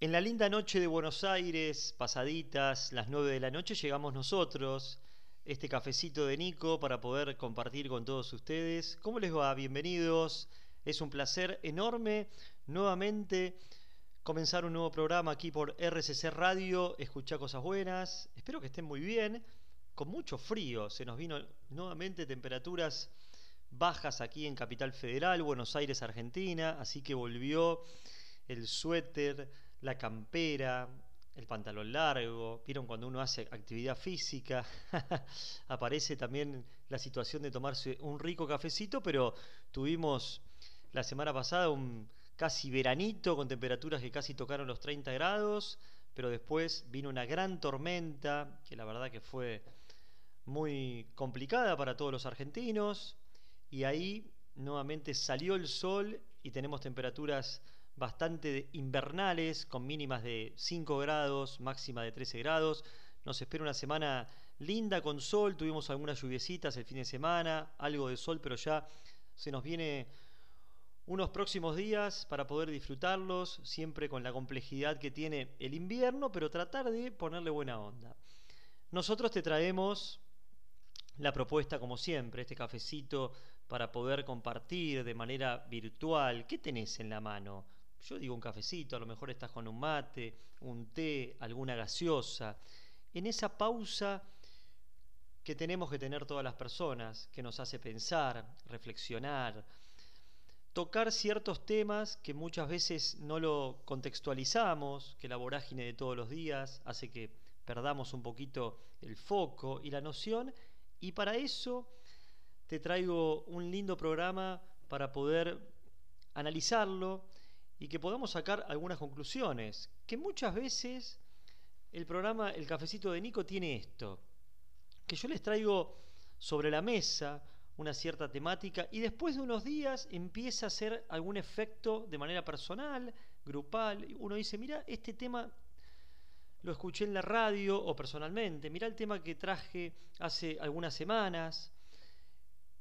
En la linda noche de Buenos Aires, pasaditas las 9 de la noche, llegamos nosotros, este cafecito de Nico, para poder compartir con todos ustedes. ¿Cómo les va? Bienvenidos. Es un placer enorme nuevamente comenzar un nuevo programa aquí por RCC Radio, escuchar cosas buenas. Espero que estén muy bien, con mucho frío. Se nos vino nuevamente temperaturas bajas aquí en Capital Federal, Buenos Aires, Argentina, así que volvió el suéter, la campera, el pantalón largo. Vieron cuando uno hace actividad física, aparece también la situación de tomarse un rico cafecito, pero tuvimos la semana pasada un casi veranito con temperaturas que casi tocaron los 30 grados, pero después vino una gran tormenta que la verdad que fue muy complicada para todos los argentinos y ahí nuevamente salió el sol y tenemos temperaturas bastante invernales, con mínimas de 5 grados, máxima de 13 grados. Nos espera una semana linda con sol, tuvimos algunas lluviecitas el fin de semana, algo de sol, pero ya se nos viene unos próximos días para poder disfrutarlos, siempre con la complejidad que tiene el invierno, pero tratar de ponerle buena onda. Nosotros te traemos la propuesta, como siempre, este cafecito para poder compartir de manera virtual. ¿Qué tenés en la mano? Yo digo un cafecito, a lo mejor estás con un mate, un té, alguna gaseosa. En esa pausa que tenemos que tener todas las personas, que nos hace pensar, reflexionar, tocar ciertos temas que muchas veces no lo contextualizamos, que la vorágine de todos los días hace que perdamos un poquito el foco y la noción, y para eso te traigo un lindo programa para poder analizarlo, y que podamos sacar algunas conclusiones. Que muchas veces el programa El Cafecito de Nico tiene esto, que yo les traigo sobre la mesa una cierta temática y después de unos días empieza a hacer algún efecto de manera personal, grupal. Uno dice, mira, este tema lo escuché en la radio o personalmente, mira el tema que traje hace algunas semanas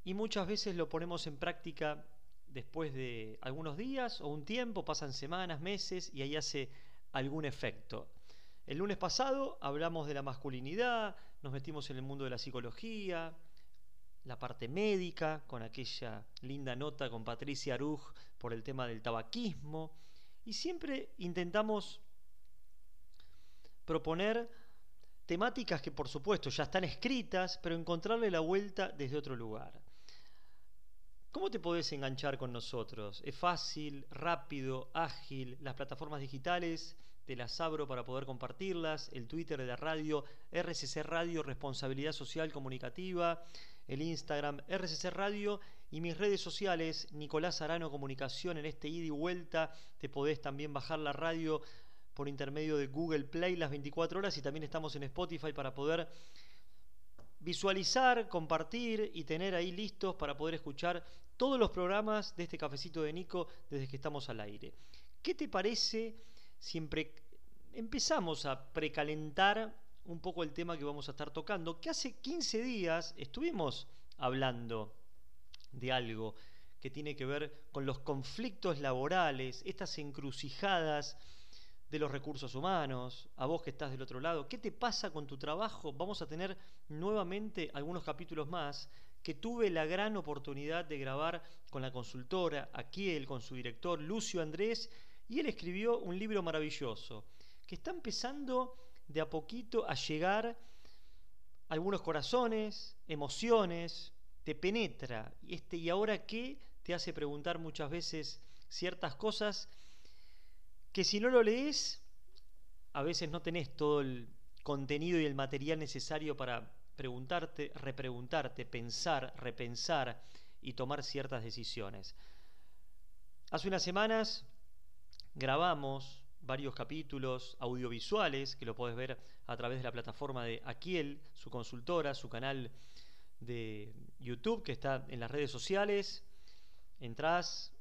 y muchas veces lo ponemos en práctica después de algunos días o un tiempo, pasan semanas, meses y ahí hace algún efecto. El lunes pasado hablamos de la masculinidad, nos metimos en el mundo de la psicología, la parte médica, con aquella linda nota con Patricia Aruj por el tema del tabaquismo, y siempre intentamos proponer temáticas que por supuesto ya están escritas, pero encontrarle la vuelta desde otro lugar. ¿Cómo te podés enganchar con nosotros? Es fácil, rápido, ágil. Las plataformas digitales te las abro para poder compartirlas. El Twitter de la radio, RCC Radio, Responsabilidad Social Comunicativa. El Instagram, RCC Radio. Y mis redes sociales, Nicolás Arano Comunicación, en este ida y vuelta. Te podés también bajar la radio por intermedio de Google Play las 24 horas y también estamos en Spotify para poder visualizar, compartir y tener ahí listos para poder escuchar todos los programas de este cafecito de Nico desde que estamos al aire. ¿Qué te parece si empezamos a precalentar un poco el tema que vamos a estar tocando? Que hace 15 días estuvimos hablando de algo que tiene que ver con los conflictos laborales, estas encrucijadas de los recursos humanos, a vos que estás del otro lado, ¿qué te pasa con tu trabajo? Vamos a tener nuevamente algunos capítulos más que tuve la gran oportunidad de grabar con la consultora, aquí él, con su director Lucio Andrés, y él escribió un libro maravilloso, que está empezando de a poquito a llegar a algunos corazones, emociones, te penetra, y este y ahora qué te hace preguntar muchas veces ciertas cosas que si no lo lees, a veces no tenés todo el contenido y el material necesario para preguntarte, repreguntarte, pensar, repensar y tomar ciertas decisiones. Hace unas semanas grabamos varios capítulos audiovisuales que lo podés ver a través de la plataforma de Aquiel, su consultora, su canal de YouTube que está en las redes sociales. Entrás,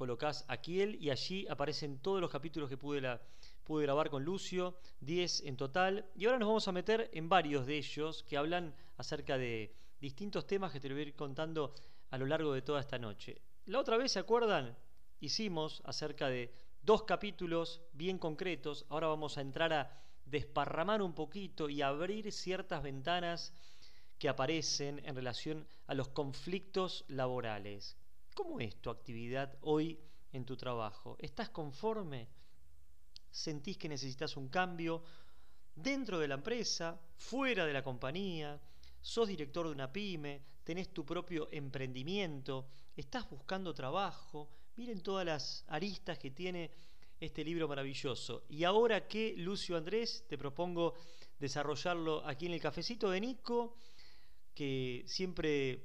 colocás Aquiel y allí aparecen todos los capítulos que pude, la, pude grabar con Lucio, 10 en total. Y ahora nos vamos a meter en varios de ellos que hablan acerca de distintos temas que te voy a ir contando a lo largo de toda esta noche. La otra vez, ¿se acuerdan? Hicimos acerca de dos capítulos bien concretos. Ahora vamos a entrar a desparramar un poquito y abrir ciertas ventanas que aparecen en relación a los conflictos laborales. ¿Cómo es tu actividad hoy en tu trabajo? ¿Estás conforme? ¿Sentís que necesitas un cambio dentro de la empresa, fuera de la compañía? ¿Sos director de una pyme? ¿Tenés tu propio emprendimiento? ¿Estás buscando trabajo? Miren todas las aristas que tiene este libro maravilloso. Y ahora que, Lucio Andrés, te propongo desarrollarlo aquí en el cafecito de Nico, que siempre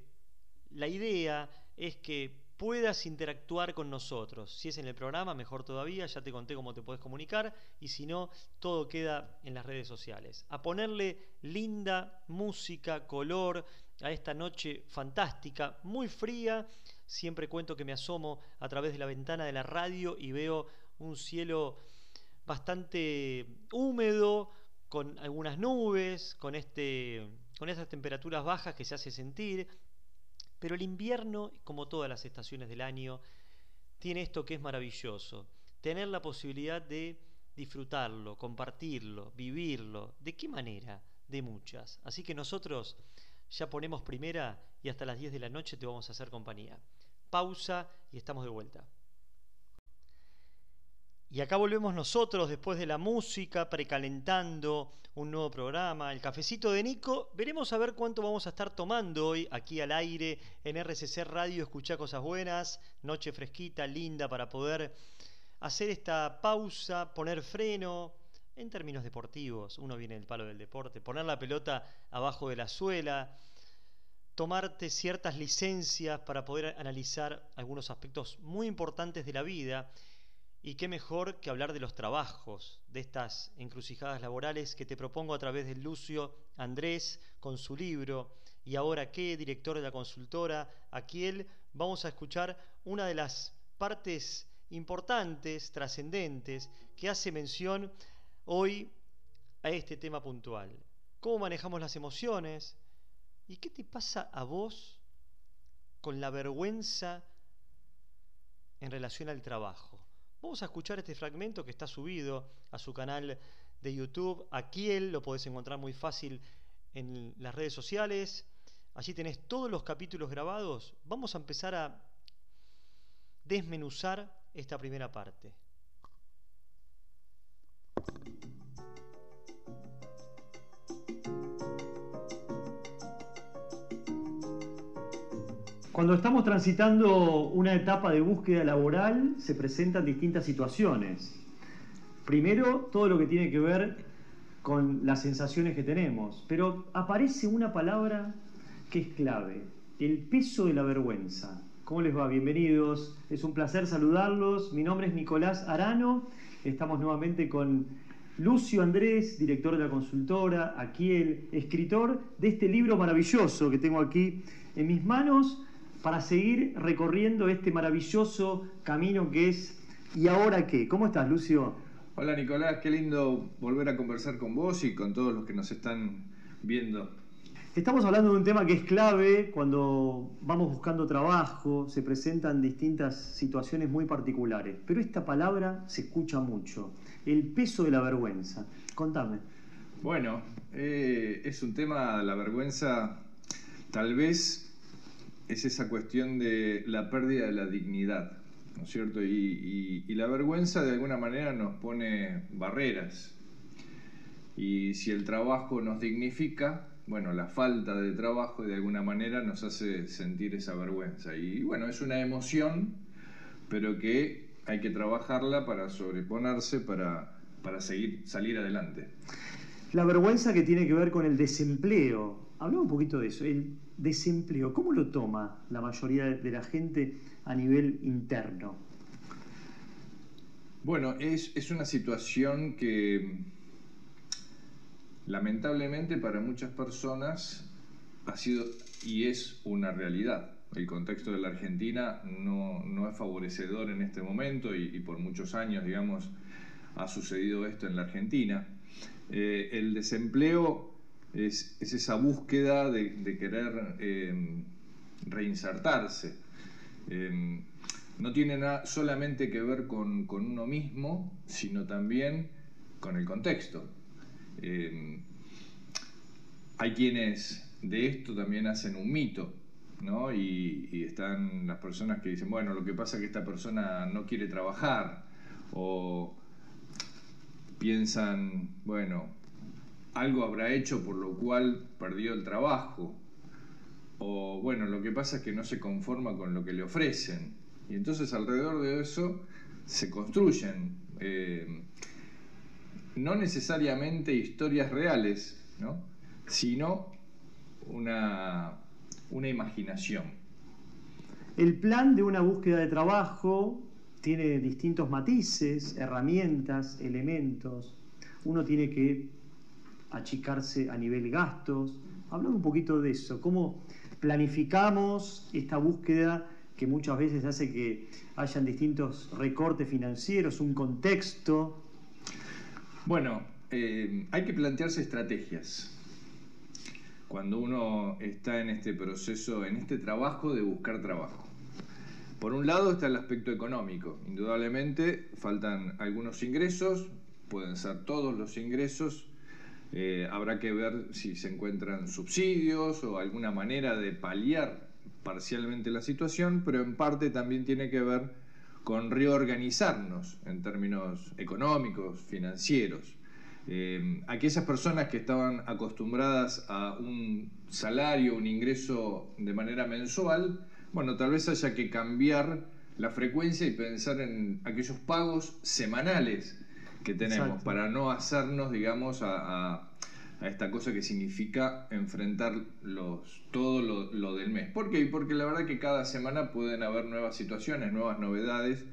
la idea es que puedas interactuar con nosotros. Si es en el programa, mejor todavía, ya te conté cómo te puedes comunicar y si no, todo queda en las redes sociales. A ponerle linda música, color a esta noche fantástica, muy fría. Siempre cuento que me asomo a través de la ventana de la radio y veo un cielo bastante húmedo, con algunas nubes, con, este, con estas temperaturas bajas que se hace sentir. Pero el invierno, como todas las estaciones del año, tiene esto que es maravilloso, tener la posibilidad de disfrutarlo, compartirlo, vivirlo. ¿De qué manera? De muchas. Así que nosotros ya ponemos primera y hasta las 10 de la noche te vamos a hacer compañía. Pausa y estamos de vuelta. Y acá volvemos nosotros después de la música, precalentando un nuevo programa, el cafecito de Nico. Veremos a ver cuánto vamos a estar tomando hoy aquí al aire en RCC Radio, escuchar cosas buenas, noche fresquita, linda para poder hacer esta pausa, poner freno en términos deportivos. Uno viene del palo del deporte, poner la pelota abajo de la suela, tomarte ciertas licencias para poder analizar algunos aspectos muy importantes de la vida y qué mejor que hablar de los trabajos, de estas encrucijadas laborales que te propongo a través de Lucio Andrés con su libro. Y ahora qué, director de la consultora, aquí él, vamos a escuchar una de las partes importantes, trascendentes, que hace mención hoy a este tema puntual. ¿Cómo manejamos las emociones? ¿Y qué te pasa a vos con la vergüenza en relación al trabajo? Vamos a escuchar este fragmento que está subido a su canal de YouTube. Aquí él lo podés encontrar muy fácil en las redes sociales. Allí tenés todos los capítulos grabados. Vamos a empezar a desmenuzar esta primera parte. Cuando estamos transitando una etapa de búsqueda laboral, se presentan distintas situaciones. Primero, todo lo que tiene que ver con las sensaciones que tenemos, pero aparece una palabra que es clave, el peso de la vergüenza. ¿Cómo les va? Bienvenidos. Es un placer saludarlos. Mi nombre es Nicolás Arano. Estamos nuevamente con Lucio Andrés, director de la consultora, aquí el escritor de este libro maravilloso que tengo aquí en mis manos, para seguir recorriendo este maravilloso camino que es ¿Y ahora qué? ¿Cómo estás, Lucio? Hola, Nicolás, qué lindo volver a conversar con vos y con todos los que nos están viendo. Estamos hablando de un tema que es clave cuando vamos buscando trabajo, se presentan distintas situaciones muy particulares, pero esta palabra se escucha mucho, el peso de la vergüenza. Contame. Bueno, eh, es un tema, la vergüenza, tal vez es esa cuestión de la pérdida de la dignidad, ¿no es cierto? Y, la vergüenza de alguna manera nos pone barreras. Y si el trabajo nos dignifica, bueno, la falta de trabajo de alguna manera nos hace sentir esa vergüenza. Y bueno, es una emoción, pero que hay que trabajarla para sobreponerse, para, para seguir, salir adelante. La vergüenza que tiene que ver con el desempleo. Hablamos un poquito de eso. Desempleo, ¿cómo lo toma la mayoría de la gente a nivel interno? Bueno, es, una situación que lamentablemente para muchas personas ha sido y es una realidad. El contexto de la Argentina no, es favorecedor en este momento y, por muchos años, digamos, ha sucedido esto en la Argentina. Eh, el desempleo es, esa búsqueda de, querer em, reinsertarse. Em, no tiene nada solamente que ver con, uno mismo, sino también con el contexto. Eh, hay quienes de esto también hacen un mito, ¿no? Y, y, están las personas que dicen, bueno, lo que pasa es que esta persona no quiere trabajar, o piensan, bueno, algo habrá hecho por lo cual perdió el trabajo, o bueno, lo que pasa es que no se conforma con lo que le ofrecen. Y entonces alrededor de eso se construyen eh, no necesariamente historias reales, ¿no? sino una, una imaginación. El plan de una búsqueda de trabajo tiene distintos matices, herramientas, elementos. Uno tiene que achicarse a nivel gastos. Hablar un poquito de eso, cómo planificamos esta búsqueda que muchas veces hace que hayan distintos recortes financieros, un contexto. Bueno, eh, hay que plantearse estrategias cuando uno está en este proceso, en este trabajo de buscar trabajo. Por un lado está el aspecto económico. Indudablemente faltan algunos ingresos, pueden ser todos los ingresos. Eh, habrá que ver si se encuentran subsidios o alguna manera de paliar parcialmente la situación, pero en parte también tiene que ver con reorganizarnos en términos económicos, financieros. Eh, aquellas personas que estaban acostumbradas a un salario, un ingreso de manera mensual, bueno, tal vez haya que cambiar la frecuencia y pensar en aquellos pagos semanales que tenemos para no hacernos, digamos, a, esta cosa que significa enfrentar los, todo lo, del mes. ¿Por qué? Porque la verdad que cada semana pueden haber nuevas situaciones, nuevas novedades,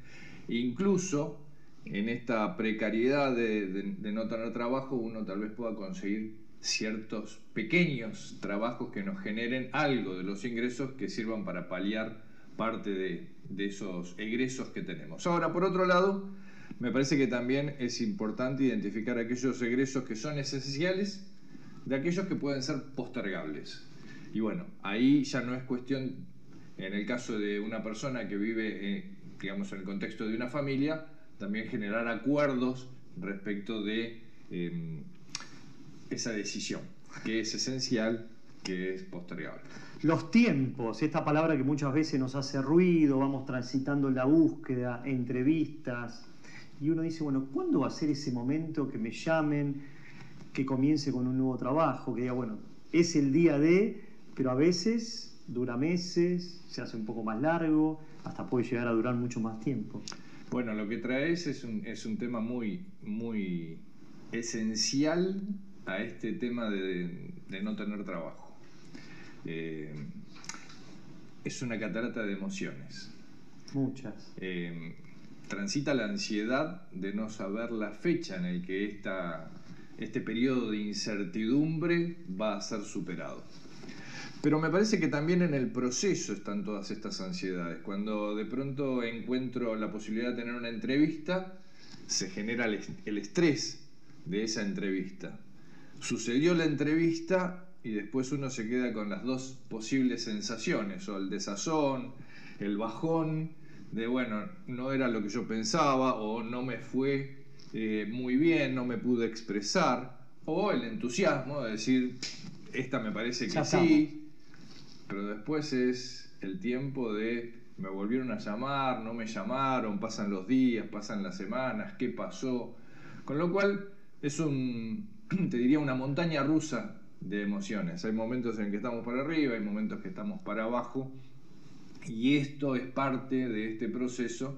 incluso en esta precariedad de, no tener trabajo, uno tal vez pueda conseguir ciertos pequeños trabajos que nos generen algo de los ingresos que sirvan para paliar parte de, de, esos egresos que tenemos. Ahora, por otro lado, me parece que también es importante identificar aquellos egresos que son esenciales de aquellos que pueden ser postergables. Y bueno, ahí ya no es cuestión, en el caso de una persona que vive, eh, digamos, en el contexto de una familia, también generar acuerdos respecto de em, esa decisión, que es esencial, que es postergable. Los tiempos, esta palabra que muchas veces nos hace ruido, vamos transitando la búsqueda, entrevistas, y uno dice, bueno, ¿cuándo va a ser ese momento que me llamen, que comience con un nuevo trabajo, que diga, bueno, es el día de, pero a veces dura meses, se hace un poco más largo, hasta puede llegar a durar mucho más tiempo? Bueno, lo que traes es un, es un tema muy, muy esencial a este tema de, no tener trabajo. Eh, es una catarata de emociones. Muchas. Eh, transita la ansiedad de no saber la fecha en la que esta, este periodo de incertidumbre va a ser superado. Pero me parece que también en el proceso están todas estas ansiedades. Cuando de pronto encuentro la posibilidad de tener una entrevista, se genera el estrés de esa entrevista. Sucedió la entrevista y después uno se queda con las dos posibles sensaciones, o el desazón, el bajón, de bueno, no era lo que yo pensaba, o no me fue eh, muy bien, no me pude expresar, o el entusiasmo de decir, esta me parece que sí, pero después es el tiempo de me volvieron a llamar, no me llamaron, pasan los días, pasan las semanas, qué pasó. Con lo cual es un, te diría, una montaña rusa de emociones. Hay momentos en que estamos para arriba, hay momentos que estamos para abajo. Y esto es parte de este proceso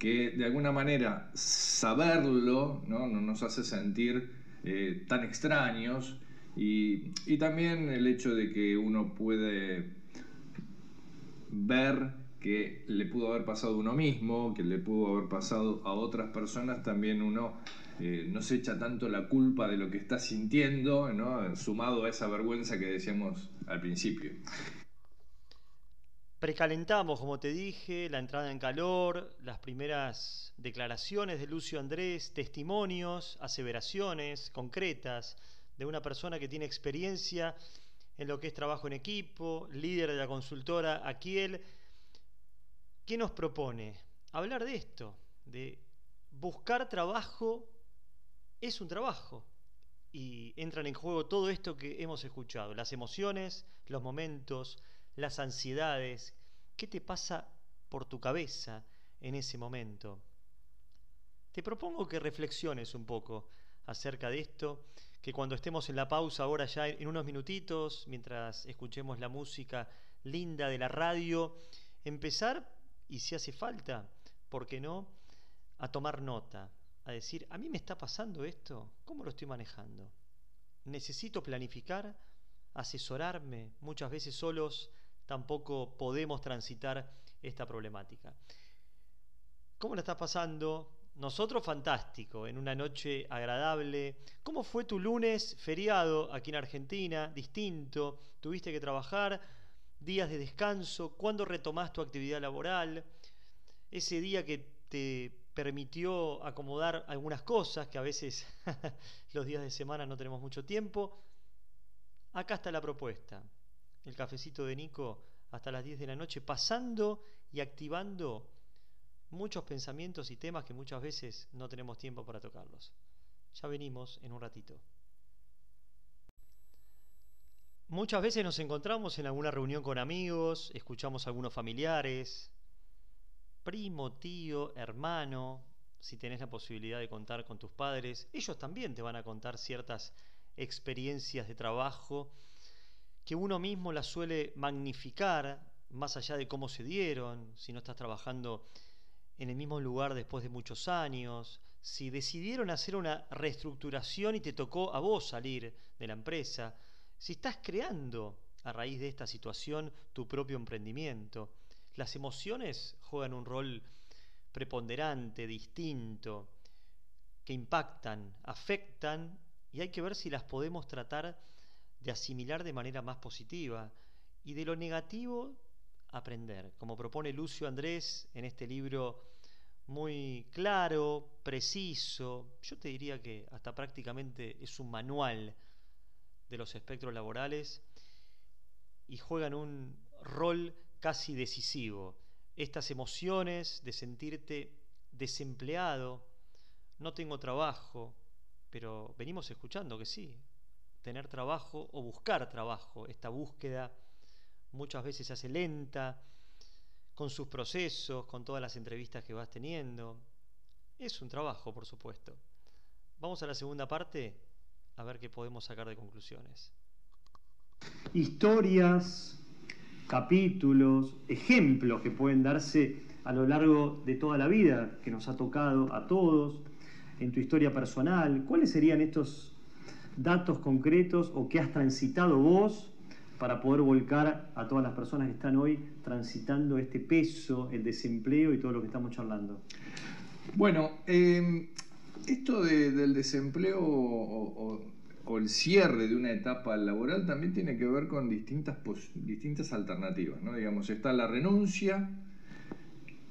que de alguna manera saberlo ¿no? no nos hace sentir eh, tan extraños y, también el hecho de que uno puede ver que le pudo haber pasado a uno mismo, que le pudo haber pasado a otras personas, también uno eh, no se echa tanto la culpa de lo que está sintiendo, ¿no? sumado a esa vergüenza que decíamos al principio. Precalentamos, como te dije, la entrada en calor, las primeras declaraciones de Lucio Andrés, testimonios, aseveraciones concretas de una persona que tiene experiencia en lo que es trabajo en equipo, líder de la consultora Aquiel, ¿qué nos propone? Hablar de esto, de buscar trabajo es un trabajo. Y entran en juego todo esto que hemos escuchado, las emociones, los momentos, las ansiedades. ¿Qué te pasa por tu cabeza en ese momento? Te propongo que reflexiones un poco acerca de esto, que cuando estemos en la pausa ahora ya en unos minutitos, mientras escuchemos la música linda de la radio, empezar, y si hace falta, ¿por qué no?, a tomar nota, a decir, a mí me está pasando esto, ¿cómo lo estoy manejando? Necesito planificar, asesorarme, muchas veces solos tampoco podemos transitar esta problemática. ¿Cómo lo estás pasando? Nosotros fantástico, en una noche agradable. ¿Cómo fue tu lunes feriado aquí en Argentina? Distinto. ¿Tuviste que trabajar? ¿Días de descanso? ¿Cuándo retomás tu actividad laboral? Ese día que te permitió acomodar algunas cosas, que a veces los días de semana no tenemos mucho tiempo. Acá está la propuesta. El cafecito de Nico hasta las 10 de la noche, pasando y activando muchos pensamientos y temas que muchas veces no tenemos tiempo para tocarlos. Ya venimos en un ratito. Muchas veces nos encontramos en alguna reunión con amigos, escuchamos a algunos familiares, primo, tío, hermano, si tenés la posibilidad de contar con tus padres, ellos también te van a contar ciertas experiencias de trabajo que uno mismo las suele magnificar más allá de cómo se dieron, si no estás trabajando en el mismo lugar después de muchos años, si decidieron hacer una reestructuración y te tocó a vos salir de la empresa, si estás creando a raíz de esta situación tu propio emprendimiento. Las emociones juegan un rol preponderante, distinto, que impactan, afectan y hay que ver si las podemos tratar de asimilar de manera más positiva y de lo negativo aprender, como propone Lucio Andrés en este libro muy claro, preciso, yo te diría que hasta prácticamente es un manual de los espectros laborales y juegan un rol casi decisivo. Estas emociones de sentirte desempleado, no tengo trabajo, pero venimos escuchando que sí, tener trabajo o buscar trabajo, esta búsqueda muchas veces se hace lenta, con sus procesos, con todas las entrevistas que vas teniendo. Es un trabajo, por supuesto. Vamos a la segunda parte a ver qué podemos sacar de conclusiones. Historias, capítulos, ejemplos que pueden darse a lo largo de toda la vida que nos ha tocado a todos, en tu historia personal. ¿Cuáles serían estos datos concretos o que has transitado vos para poder volcar a todas las personas que están hoy transitando este peso, el desempleo y todo lo que estamos charlando? Bueno, em, esto del desempleo o el cierre de una etapa laboral también tiene que ver con distintas, distintas alternativas. ¿no? Digamos, está la renuncia,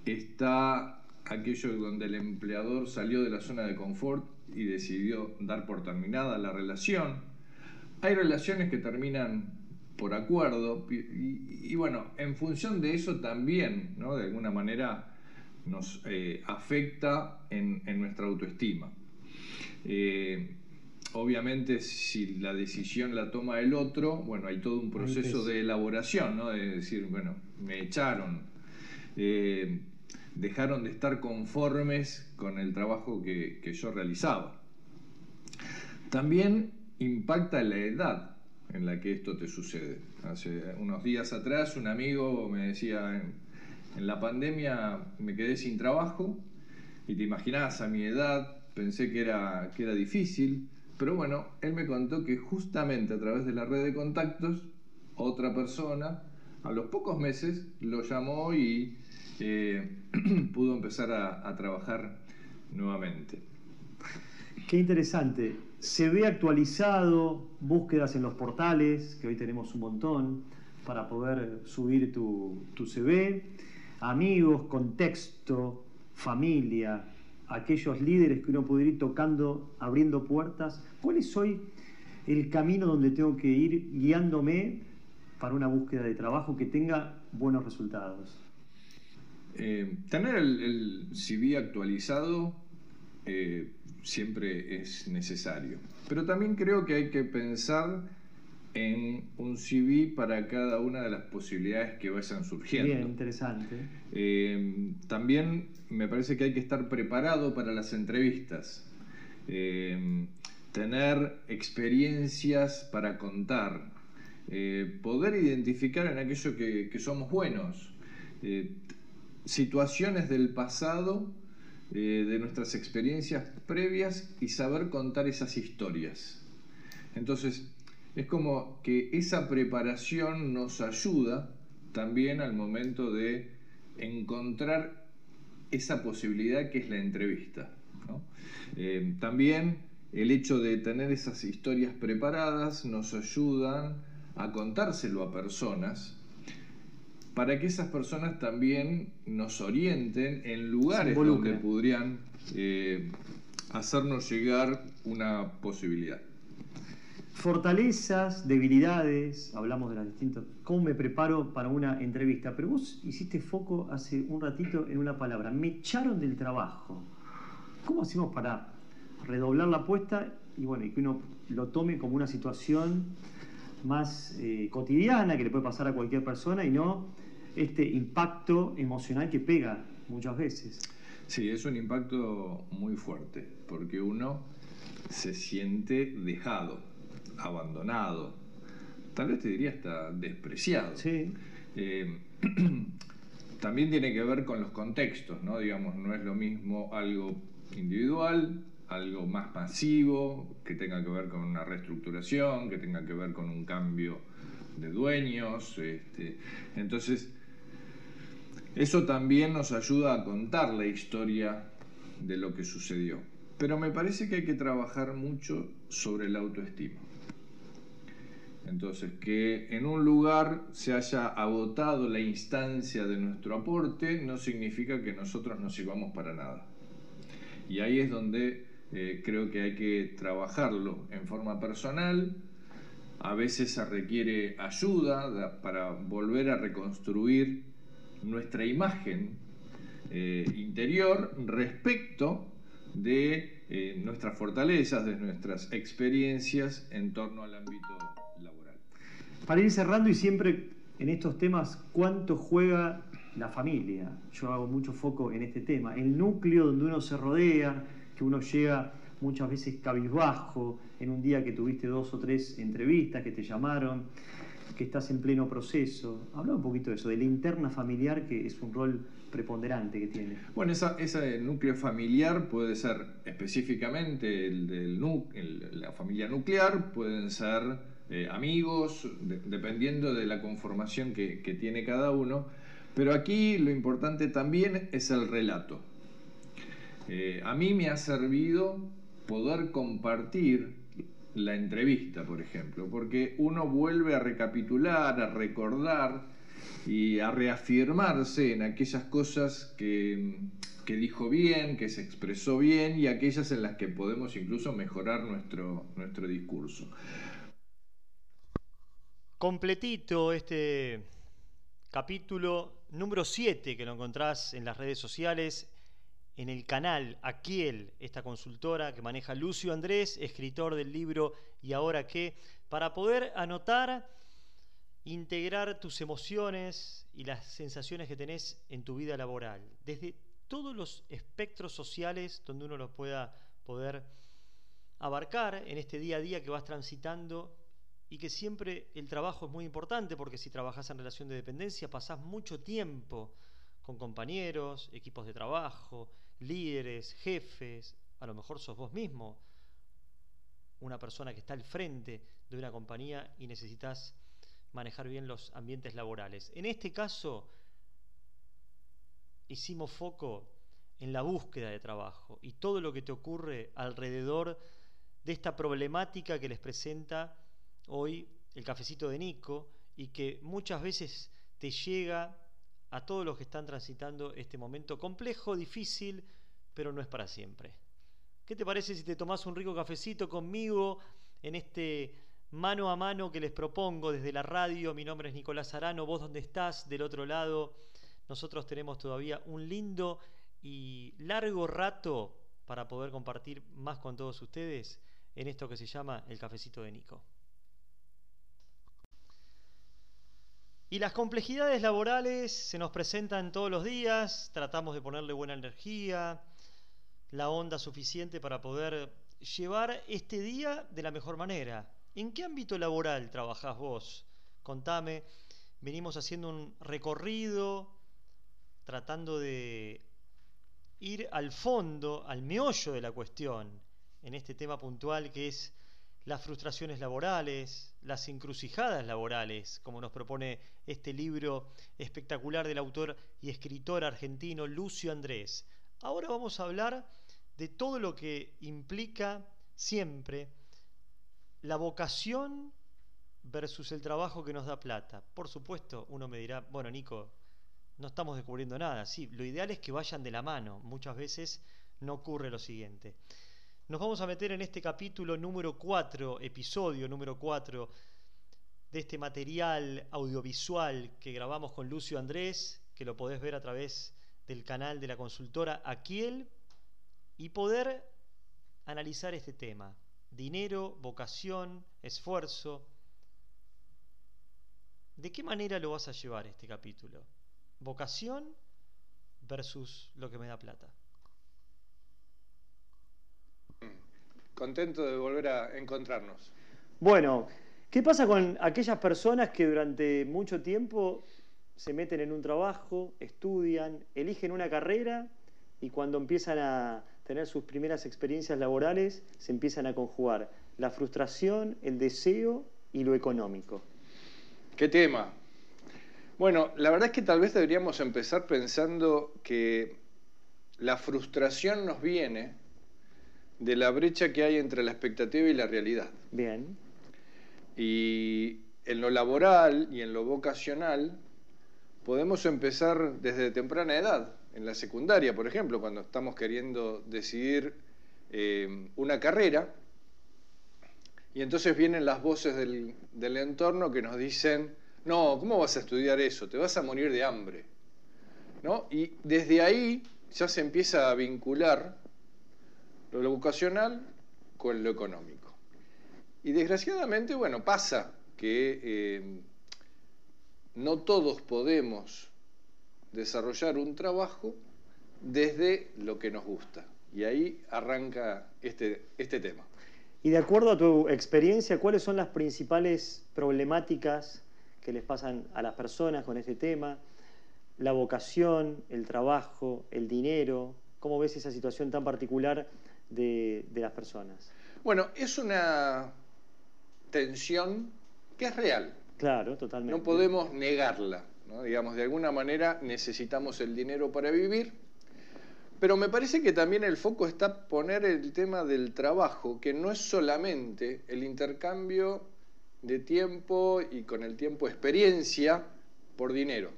está aquello donde el empleador salió de la zona de confort y decidió dar por terminada la relación. Hay relaciones que terminan por acuerdo y, bueno, en función de eso también, ¿no? de alguna manera, nos eh, afecta en, nuestra autoestima. Eh, obviamente si la decisión la toma el otro, bueno, hay todo un proceso de elaboración, ¿no? De decir, bueno, me echaron, eh, dejaron de estar conformes con el trabajo que, yo realizaba. También impacta la edad en la que esto te sucede. Hace unos días atrás un amigo me decía, en, en la pandemia me quedé sin trabajo y te imaginás a mi edad, pensé que era, que era difícil, pero bueno, él me contó que justamente a través de la red de contactos, otra persona, a los pocos meses, lo llamó y eh, pudo empezar a, trabajar nuevamente. Qué interesante. Se ve actualizado, búsquedas en los portales, que hoy tenemos un montón, para poder subir tu, tu CV, amigos, contexto, familia, aquellos líderes que uno puede ir tocando, abriendo puertas. ¿Cuál es hoy el camino donde tengo que ir guiándome para una búsqueda de trabajo que tenga buenos resultados? Eh, tener el, CV actualizado eh, siempre es necesario, pero también creo que hay que pensar en un CV para cada una de las posibilidades que vayan surgiendo. Bien, interesante. Eh, también me parece que hay que estar preparado para las entrevistas, tener experiencias para contar, poder identificar en aquello que, somos buenos situaciones del pasado, eh, de nuestras experiencias previas y saber contar esas historias. Entonces, es como que esa preparación nos ayuda también al momento de encontrar esa posibilidad que es la entrevista. Eh, también el hecho de tener esas historias preparadas nos ayudan a contárselo a personas para que esas personas también nos orienten en lugares donde podrían eh, hacernos llegar una posibilidad. Fortalezas, debilidades, hablamos de las distintas. ¿Cómo me preparo para una entrevista? Pero vos hiciste foco hace un ratito en una palabra. Me echaron del trabajo. ¿Cómo hacemos para redoblar la apuesta y bueno, y que uno lo tome como una situación más eh, cotidiana que le puede pasar a cualquier persona y no este impacto emocional que pega muchas veces. Sí, es un impacto muy fuerte, porque uno se siente dejado, abandonado, tal vez te diría hasta despreciado. Sí. Eh, también tiene que ver con los contextos, ¿no? Digamos, no es lo mismo algo individual, algo más masivo, que tenga que ver con una reestructuración, que tenga que ver con un cambio de dueños. Este, entonces, eso también nos ayuda a contar la historia de lo que sucedió. Pero me parece que hay que trabajar mucho sobre la autoestima. Entonces, que en un lugar se haya agotado la instancia de nuestro aporte no significa que nosotros no sirvamos para nada. Y ahí es donde eh, creo que hay que trabajarlo en forma personal. A veces se requiere ayuda para volver a reconstruir nuestra imagen eh, interior respecto de eh, nuestras fortalezas, de nuestras experiencias en torno al ámbito laboral. Para ir cerrando y siempre en estos temas, ¿cuánto juega la familia? Yo hago mucho foco en este tema, el núcleo donde uno se rodea, que uno llega muchas veces cabizbajo, en un día que tuviste dos o tres entrevistas, que te llamaron, que estás en pleno proceso. Habla un poquito de eso, de la interna familiar, que es un rol preponderante que tiene. Bueno, esa, ese núcleo familiar puede ser específicamente el de la familia nuclear, pueden ser eh, amigos, dependiendo de la conformación que, tiene cada uno. Pero aquí lo importante también es el relato. Eh, a mí me ha servido poder compartir la entrevista, por ejemplo, porque uno vuelve a recapitular, a recordar y a reafirmarse en aquellas cosas que, dijo bien, que se expresó bien y aquellas en las que podemos incluso mejorar nuestro, nuestro discurso. Completito este capítulo número 7 que lo encontrás en las redes sociales en el canal Aquiel, esta consultora que maneja Lucio Andrés, escritor del libro ¿Y ahora qué? Para poder anotar, integrar tus emociones y las sensaciones que tenés en tu vida laboral, desde todos los espectros sociales donde uno los pueda poder abarcar en este día a día que vas transitando y que siempre el trabajo es muy importante porque si trabajas en relación de dependencia pasás mucho tiempo con compañeros, equipos de trabajo, líderes, jefes, a lo mejor sos vos mismo, una persona que está al frente de una compañía y necesitas manejar bien los ambientes laborales. En este caso, hicimos foco en la búsqueda de trabajo y todo lo que te ocurre alrededor de esta problemática que les presenta hoy el cafecito de Nico y que muchas veces te llega a todos los que están transitando este momento complejo, difícil, pero no es para siempre. ¿Qué te parece si te tomas un rico cafecito conmigo en este mano a mano que les propongo desde la radio? Mi nombre es Nicolás Arano, vos dónde estás, del otro lado nosotros tenemos todavía un lindo y largo rato para poder compartir más con todos ustedes en esto que se llama el cafecito de Nico. Y las complejidades laborales se nos presentan todos los días, tratamos de ponerle buena energía, la onda suficiente para poder llevar este día de la mejor manera. ¿En qué ámbito laboral trabajás vos? Contame, venimos haciendo un recorrido tratando de ir al fondo, al meollo de la cuestión, en este tema puntual que es las frustraciones laborales, las encrucijadas laborales, como nos propone este libro espectacular del autor y escritor argentino Lucio Andrés. Ahora vamos a hablar de todo lo que implica siempre la vocación versus el trabajo que nos da plata. Por supuesto, uno me dirá, bueno, Nico, no estamos descubriendo nada. Sí, lo ideal es que vayan de la mano. Muchas veces no ocurre lo siguiente. Nos vamos a meter en este capítulo número 4, episodio número 4 de este material audiovisual que grabamos con Lucio Andrés, que lo podés ver a través del canal de la consultora Aquiel, y poder analizar este tema. Dinero, vocación, esfuerzo. ¿De qué manera lo vas a llevar este capítulo? Vocación versus lo que me da plata. Contento de volver a encontrarnos. Bueno, ¿qué pasa con aquellas personas que durante mucho tiempo se meten en un trabajo, estudian, eligen una carrera y cuando empiezan a tener sus primeras experiencias laborales se empiezan a conjugar la frustración, el deseo y lo económico? ¿Qué tema? Bueno, la verdad es que tal vez deberíamos empezar pensando que la frustración nos viene de la brecha que hay entre la expectativa y la realidad. Bien. Y en lo laboral y en lo vocacional podemos empezar desde temprana edad, en la secundaria, por ejemplo, cuando estamos queriendo decidir eh, una carrera, y entonces vienen las voces del, del entorno que nos dicen, no, ¿cómo vas a estudiar eso? Te vas a morir de hambre. ¿No? Y desde ahí ya se empieza a vincular lo vocacional con lo económico. Y desgraciadamente, bueno, pasa que eh, no todos podemos desarrollar un trabajo desde lo que nos gusta. Y ahí arranca este, este tema. Y de acuerdo a tu experiencia, ¿cuáles son las principales problemáticas que les pasan a las personas con este tema? La vocación, el trabajo, el dinero. ¿Cómo ves esa situación tan particular de, las personas. Bueno, es una tensión que es real. Claro, totalmente. No podemos negarla. Digamos, de alguna manera necesitamos el dinero para vivir, pero me parece que también el foco está poner el tema del trabajo, que no es solamente el intercambio de tiempo y con el tiempo experiencia por dinero,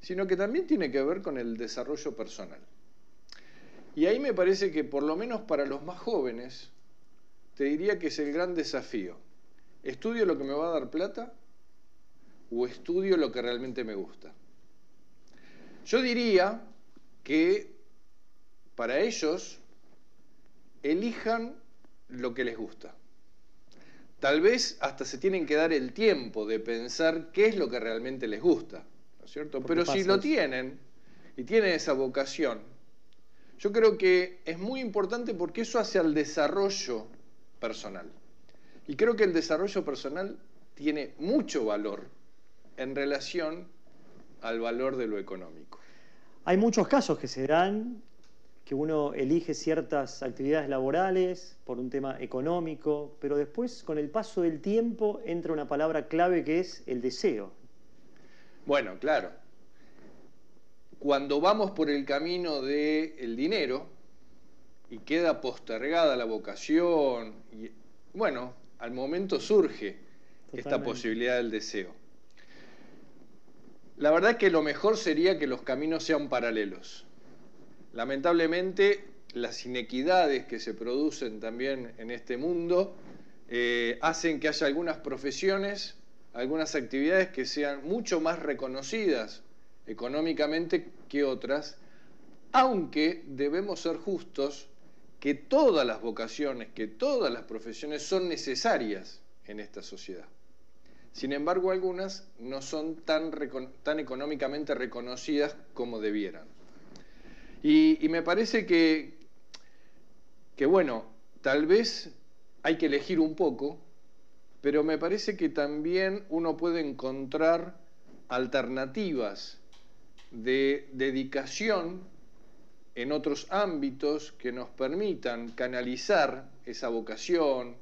sino que también tiene que ver con el desarrollo personal. Y ahí me parece que por lo menos para los más jóvenes, te diría que es el gran desafío. ¿Estudio lo que me va a dar plata o estudio lo que realmente me gusta? Yo diría que para ellos elijan lo que les gusta. Tal vez hasta se tienen que dar el tiempo de pensar qué es lo que realmente les gusta, ¿no es cierto? Pero si lo tienen y tienen esa vocación, yo creo que es muy importante porque eso hace al desarrollo personal. Y creo que el desarrollo personal tiene mucho valor en relación al valor de lo económico. Hay muchos casos que se dan que uno elige ciertas actividades laborales por un tema económico, pero después con el paso del tiempo entra una palabra clave que es el deseo. Bueno, claro cuando vamos por el camino del dinero y queda postergada la vocación, y, bueno, al momento surge esta posibilidad del deseo. La verdad es que lo mejor sería que los caminos sean paralelos. Lamentablemente, las inequidades que se producen también en este mundo eh, hacen que haya algunas profesiones, algunas actividades que sean mucho más reconocidas económicamente que otras, aunque debemos ser justos que todas las vocaciones, que todas las profesiones son necesarias en esta sociedad. Sin embargo, algunas no son tan, económicamente reconocidas como debieran. Y, me parece que, que, bueno, tal vez hay que elegir un poco, pero me parece que también uno puede encontrar alternativas de dedicación en otros ámbitos que nos permitan canalizar esa vocación,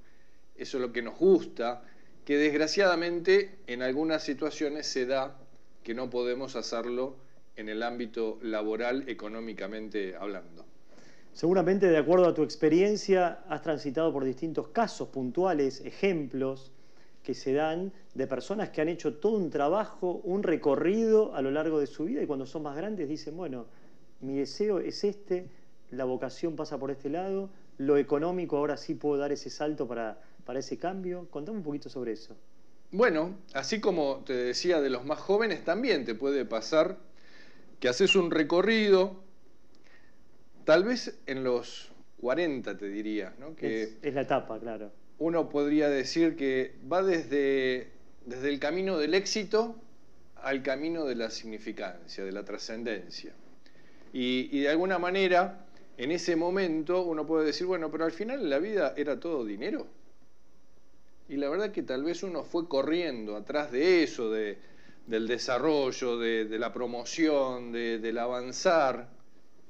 eso es lo que nos gusta, que desgraciadamente en algunas situaciones se da que no podemos hacerlo en el ámbito laboral económicamente hablando. Seguramente, de acuerdo a tu experiencia, has transitado por distintos casos puntuales, ejemplos que se dan de personas que han hecho todo un trabajo, un recorrido a lo largo de su vida y cuando son más grandes dicen, bueno, mi deseo es este, la vocación pasa por este lado, lo económico ahora sí puedo dar ese salto para, para ese cambio. Contame un poquito sobre eso. Bueno, así como te decía de los más jóvenes, también te puede pasar que haces un recorrido, tal vez en los 40 te diría, ¿no? Que es, la etapa, claro. Uno podría decir que va desde, desde el camino del éxito al camino de la significancia, de la trascendencia. Y, de alguna manera, en ese momento uno puede decir, bueno, pero al final la vida era todo dinero. Y la verdad que tal vez uno fue corriendo atrás de eso, de, del desarrollo, de, la promoción, del avanzar,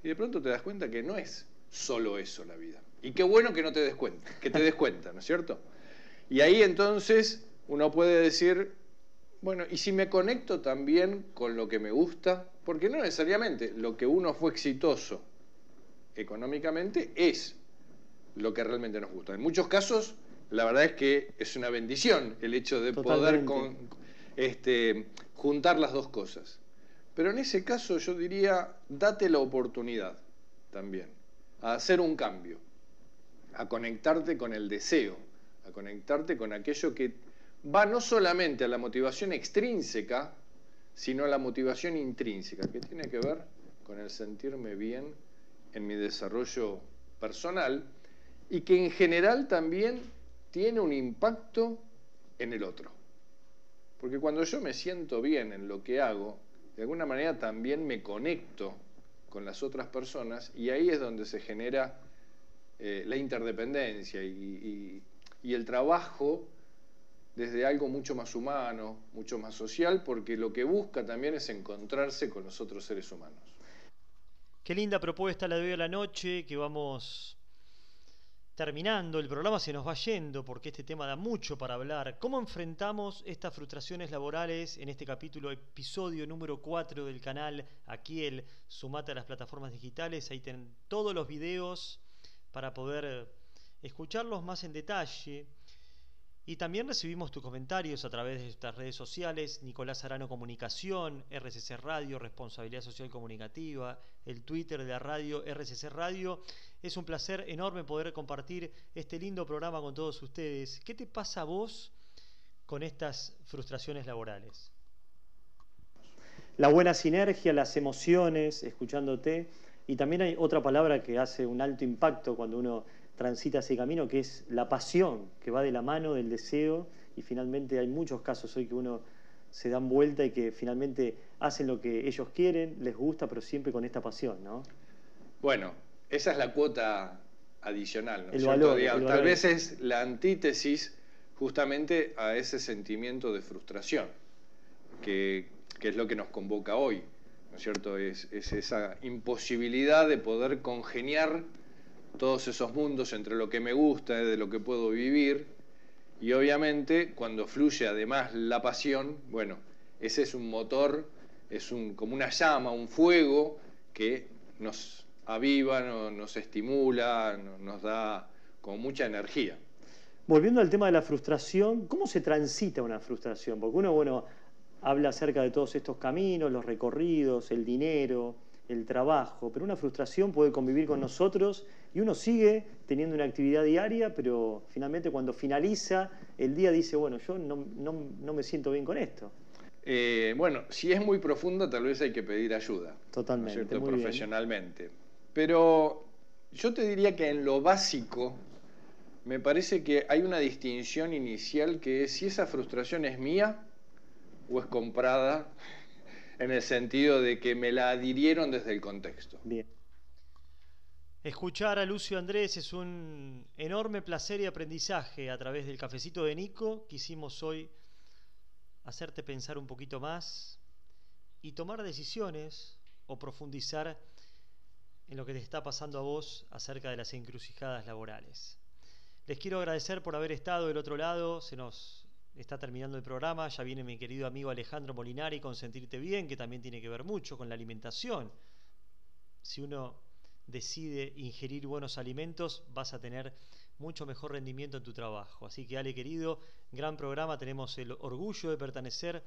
y de pronto te das cuenta que no es solo eso la vida. Y qué bueno que no te des cuenta, que te des cuenta, ¿no es cierto? Y ahí entonces uno puede decir, bueno, ¿y si me conecto también con lo que me gusta? Porque no necesariamente lo que uno fue exitoso económicamente es lo que realmente nos gusta. En muchos casos, la verdad es que es una bendición el hecho de poder este, juntar las dos cosas. Pero en ese caso yo diría, date la oportunidad también a hacer un cambio, a conectarte con el deseo, a conectarte con aquello que va no solamente a la motivación extrínseca, sino a la motivación intrínseca, que tiene que ver con el sentirme bien en mi desarrollo personal y que en general también tiene un impacto en el otro. Porque cuando yo me siento bien en lo que hago, de alguna manera también me conecto con las otras personas y ahí es donde se genera eh, la interdependencia y el trabajo desde algo mucho más humano, mucho más social, porque lo que busca también es encontrarse con los otros seres humanos. Qué linda propuesta la de hoy a la noche, que vamos terminando. El programa se nos va yendo porque este tema da mucho para hablar. ¿Cómo enfrentamos estas frustraciones laborales en este capítulo, episodio número 4 del canal? Aquí el Sumate a las plataformas digitales. Ahí tienen todos los videos para poder escucharlos más en detalle. Y también recibimos tus comentarios a través de estas redes sociales, Nicolás Arano Comunicación, RCC Radio, Responsabilidad Social Comunicativa, el Twitter de la radio RCC Radio. Es un placer enorme poder compartir este lindo programa con todos ustedes. ¿Qué te pasa a vos con estas frustraciones laborales? La buena sinergia, las emociones, escuchándote. Y también hay otra palabra que hace un alto impacto cuando uno transita ese camino, que es la pasión, que va de la mano del deseo, y finalmente hay muchos casos hoy que uno se dan vuelta y que finalmente hacen lo que ellos quieren, les gusta, pero siempre con esta pasión, ¿no? Bueno, esa es la cuota adicional, ¿no? El valor, Tal vez es la antítesis justamente a ese sentimiento de frustración, que, es lo que nos convoca hoy, ¿no es cierto? Es, es esa imposibilidad de poder congeniar todos esos mundos entre lo que me gusta, de lo que puedo vivir, y obviamente cuando fluye además la pasión, bueno, ese es un motor, es un, como una llama, un fuego que nos aviva, nos estimula, nos da con mucha energía. Volviendo al tema de la frustración, ¿cómo se transita una frustración? Porque uno, bueno, habla acerca de todos estos caminos, los recorridos, el dinero, el trabajo, pero una frustración puede convivir con nosotros y uno sigue teniendo una actividad diaria, pero finalmente cuando finaliza el día dice, bueno, yo no, me siento bien con esto. Eh, bueno, si es muy profunda, tal vez hay que pedir ayuda. Totalmente. Profesionalmente. Pero yo te diría que en lo básico, me parece que hay una distinción inicial que es si esa frustración es mía o es comprada en el sentido de que me la adhirieron desde el contexto. Bien. Escuchar a Lucio Andrés es un enorme placer y aprendizaje a través del cafecito de Nico. Quisimos hoy hacerte pensar un poquito más y tomar decisiones o profundizar en lo que te está pasando a vos acerca de las encrucijadas laborales. Les quiero agradecer por haber estado del otro lado, se nos está terminando el programa, ya viene mi querido amigo Alejandro Molinari con Sentirte Bien, que también tiene que ver mucho con la alimentación. Si uno decide ingerir buenos alimentos, vas a tener mucho mejor rendimiento en tu trabajo. Así que Ale querido, gran programa, tenemos el orgullo de pertenecer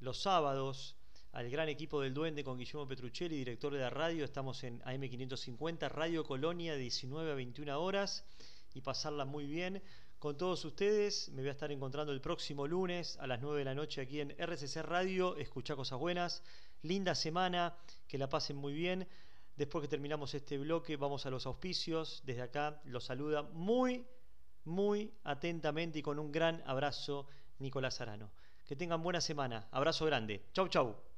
los sábados al gran equipo del Duende con Guillermo Petruccelli, director de la radio. Estamos en AM550, Radio Colonia, de 19 a 21 horas y pasarla muy bien con todos ustedes. Me voy a estar encontrando el próximo lunes a las 9 de la noche aquí en RCC Radio. Escucha cosas buenas. Linda semana, que la pasen muy bien. Después que terminamos este bloque, vamos a los auspicios. Desde acá los saluda muy, muy atentamente y con un gran abrazo Nicolás Arano. Que tengan buena semana. Abrazo grande. Chau, chau.